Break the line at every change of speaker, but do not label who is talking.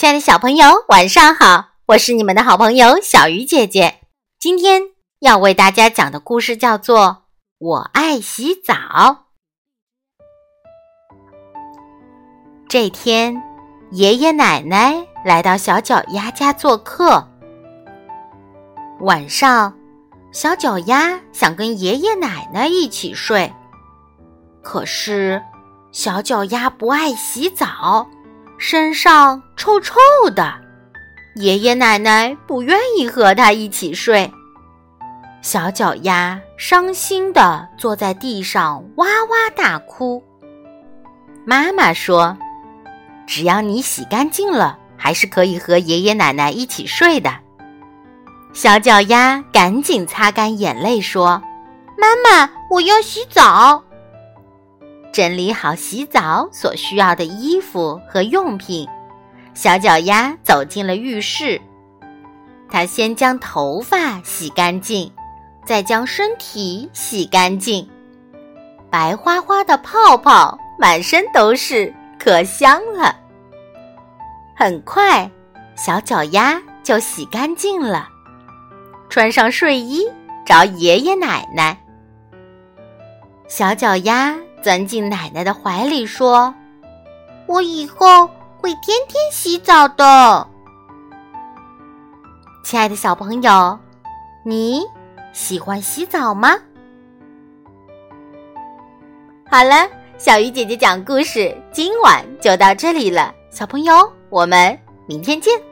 亲爱的小朋友，晚上好！我是你们的好朋友小鱼姐姐。今天要为大家讲的故事叫做《我爱洗澡》。这天，爷爷奶奶来到小脚丫家做客。晚上，小脚丫想跟爷爷奶奶一起睡，可是小脚丫不爱洗澡。身上臭臭的，爷爷奶奶不愿意和他一起睡。小脚丫伤心的坐在地上哇哇大哭。妈妈说：“只要你洗干净了，还是可以和爷爷奶奶一起睡的。”小脚丫赶紧擦干眼泪说：“妈妈，我要洗澡。”整理好洗澡所需要的衣服和用品，小脚丫走进了浴室。他先将头发洗干净，再将身体洗干净。白花花的泡泡满身都是，可香了。很快，小脚丫就洗干净了，穿上睡衣找爷爷奶奶。小脚丫。钻进奶奶的怀里，说：“我以后会天天洗澡的。”亲爱的小朋友，你喜欢洗澡吗？好了，小鱼姐姐讲故事，今晚就到这里了。小朋友，我们明天见。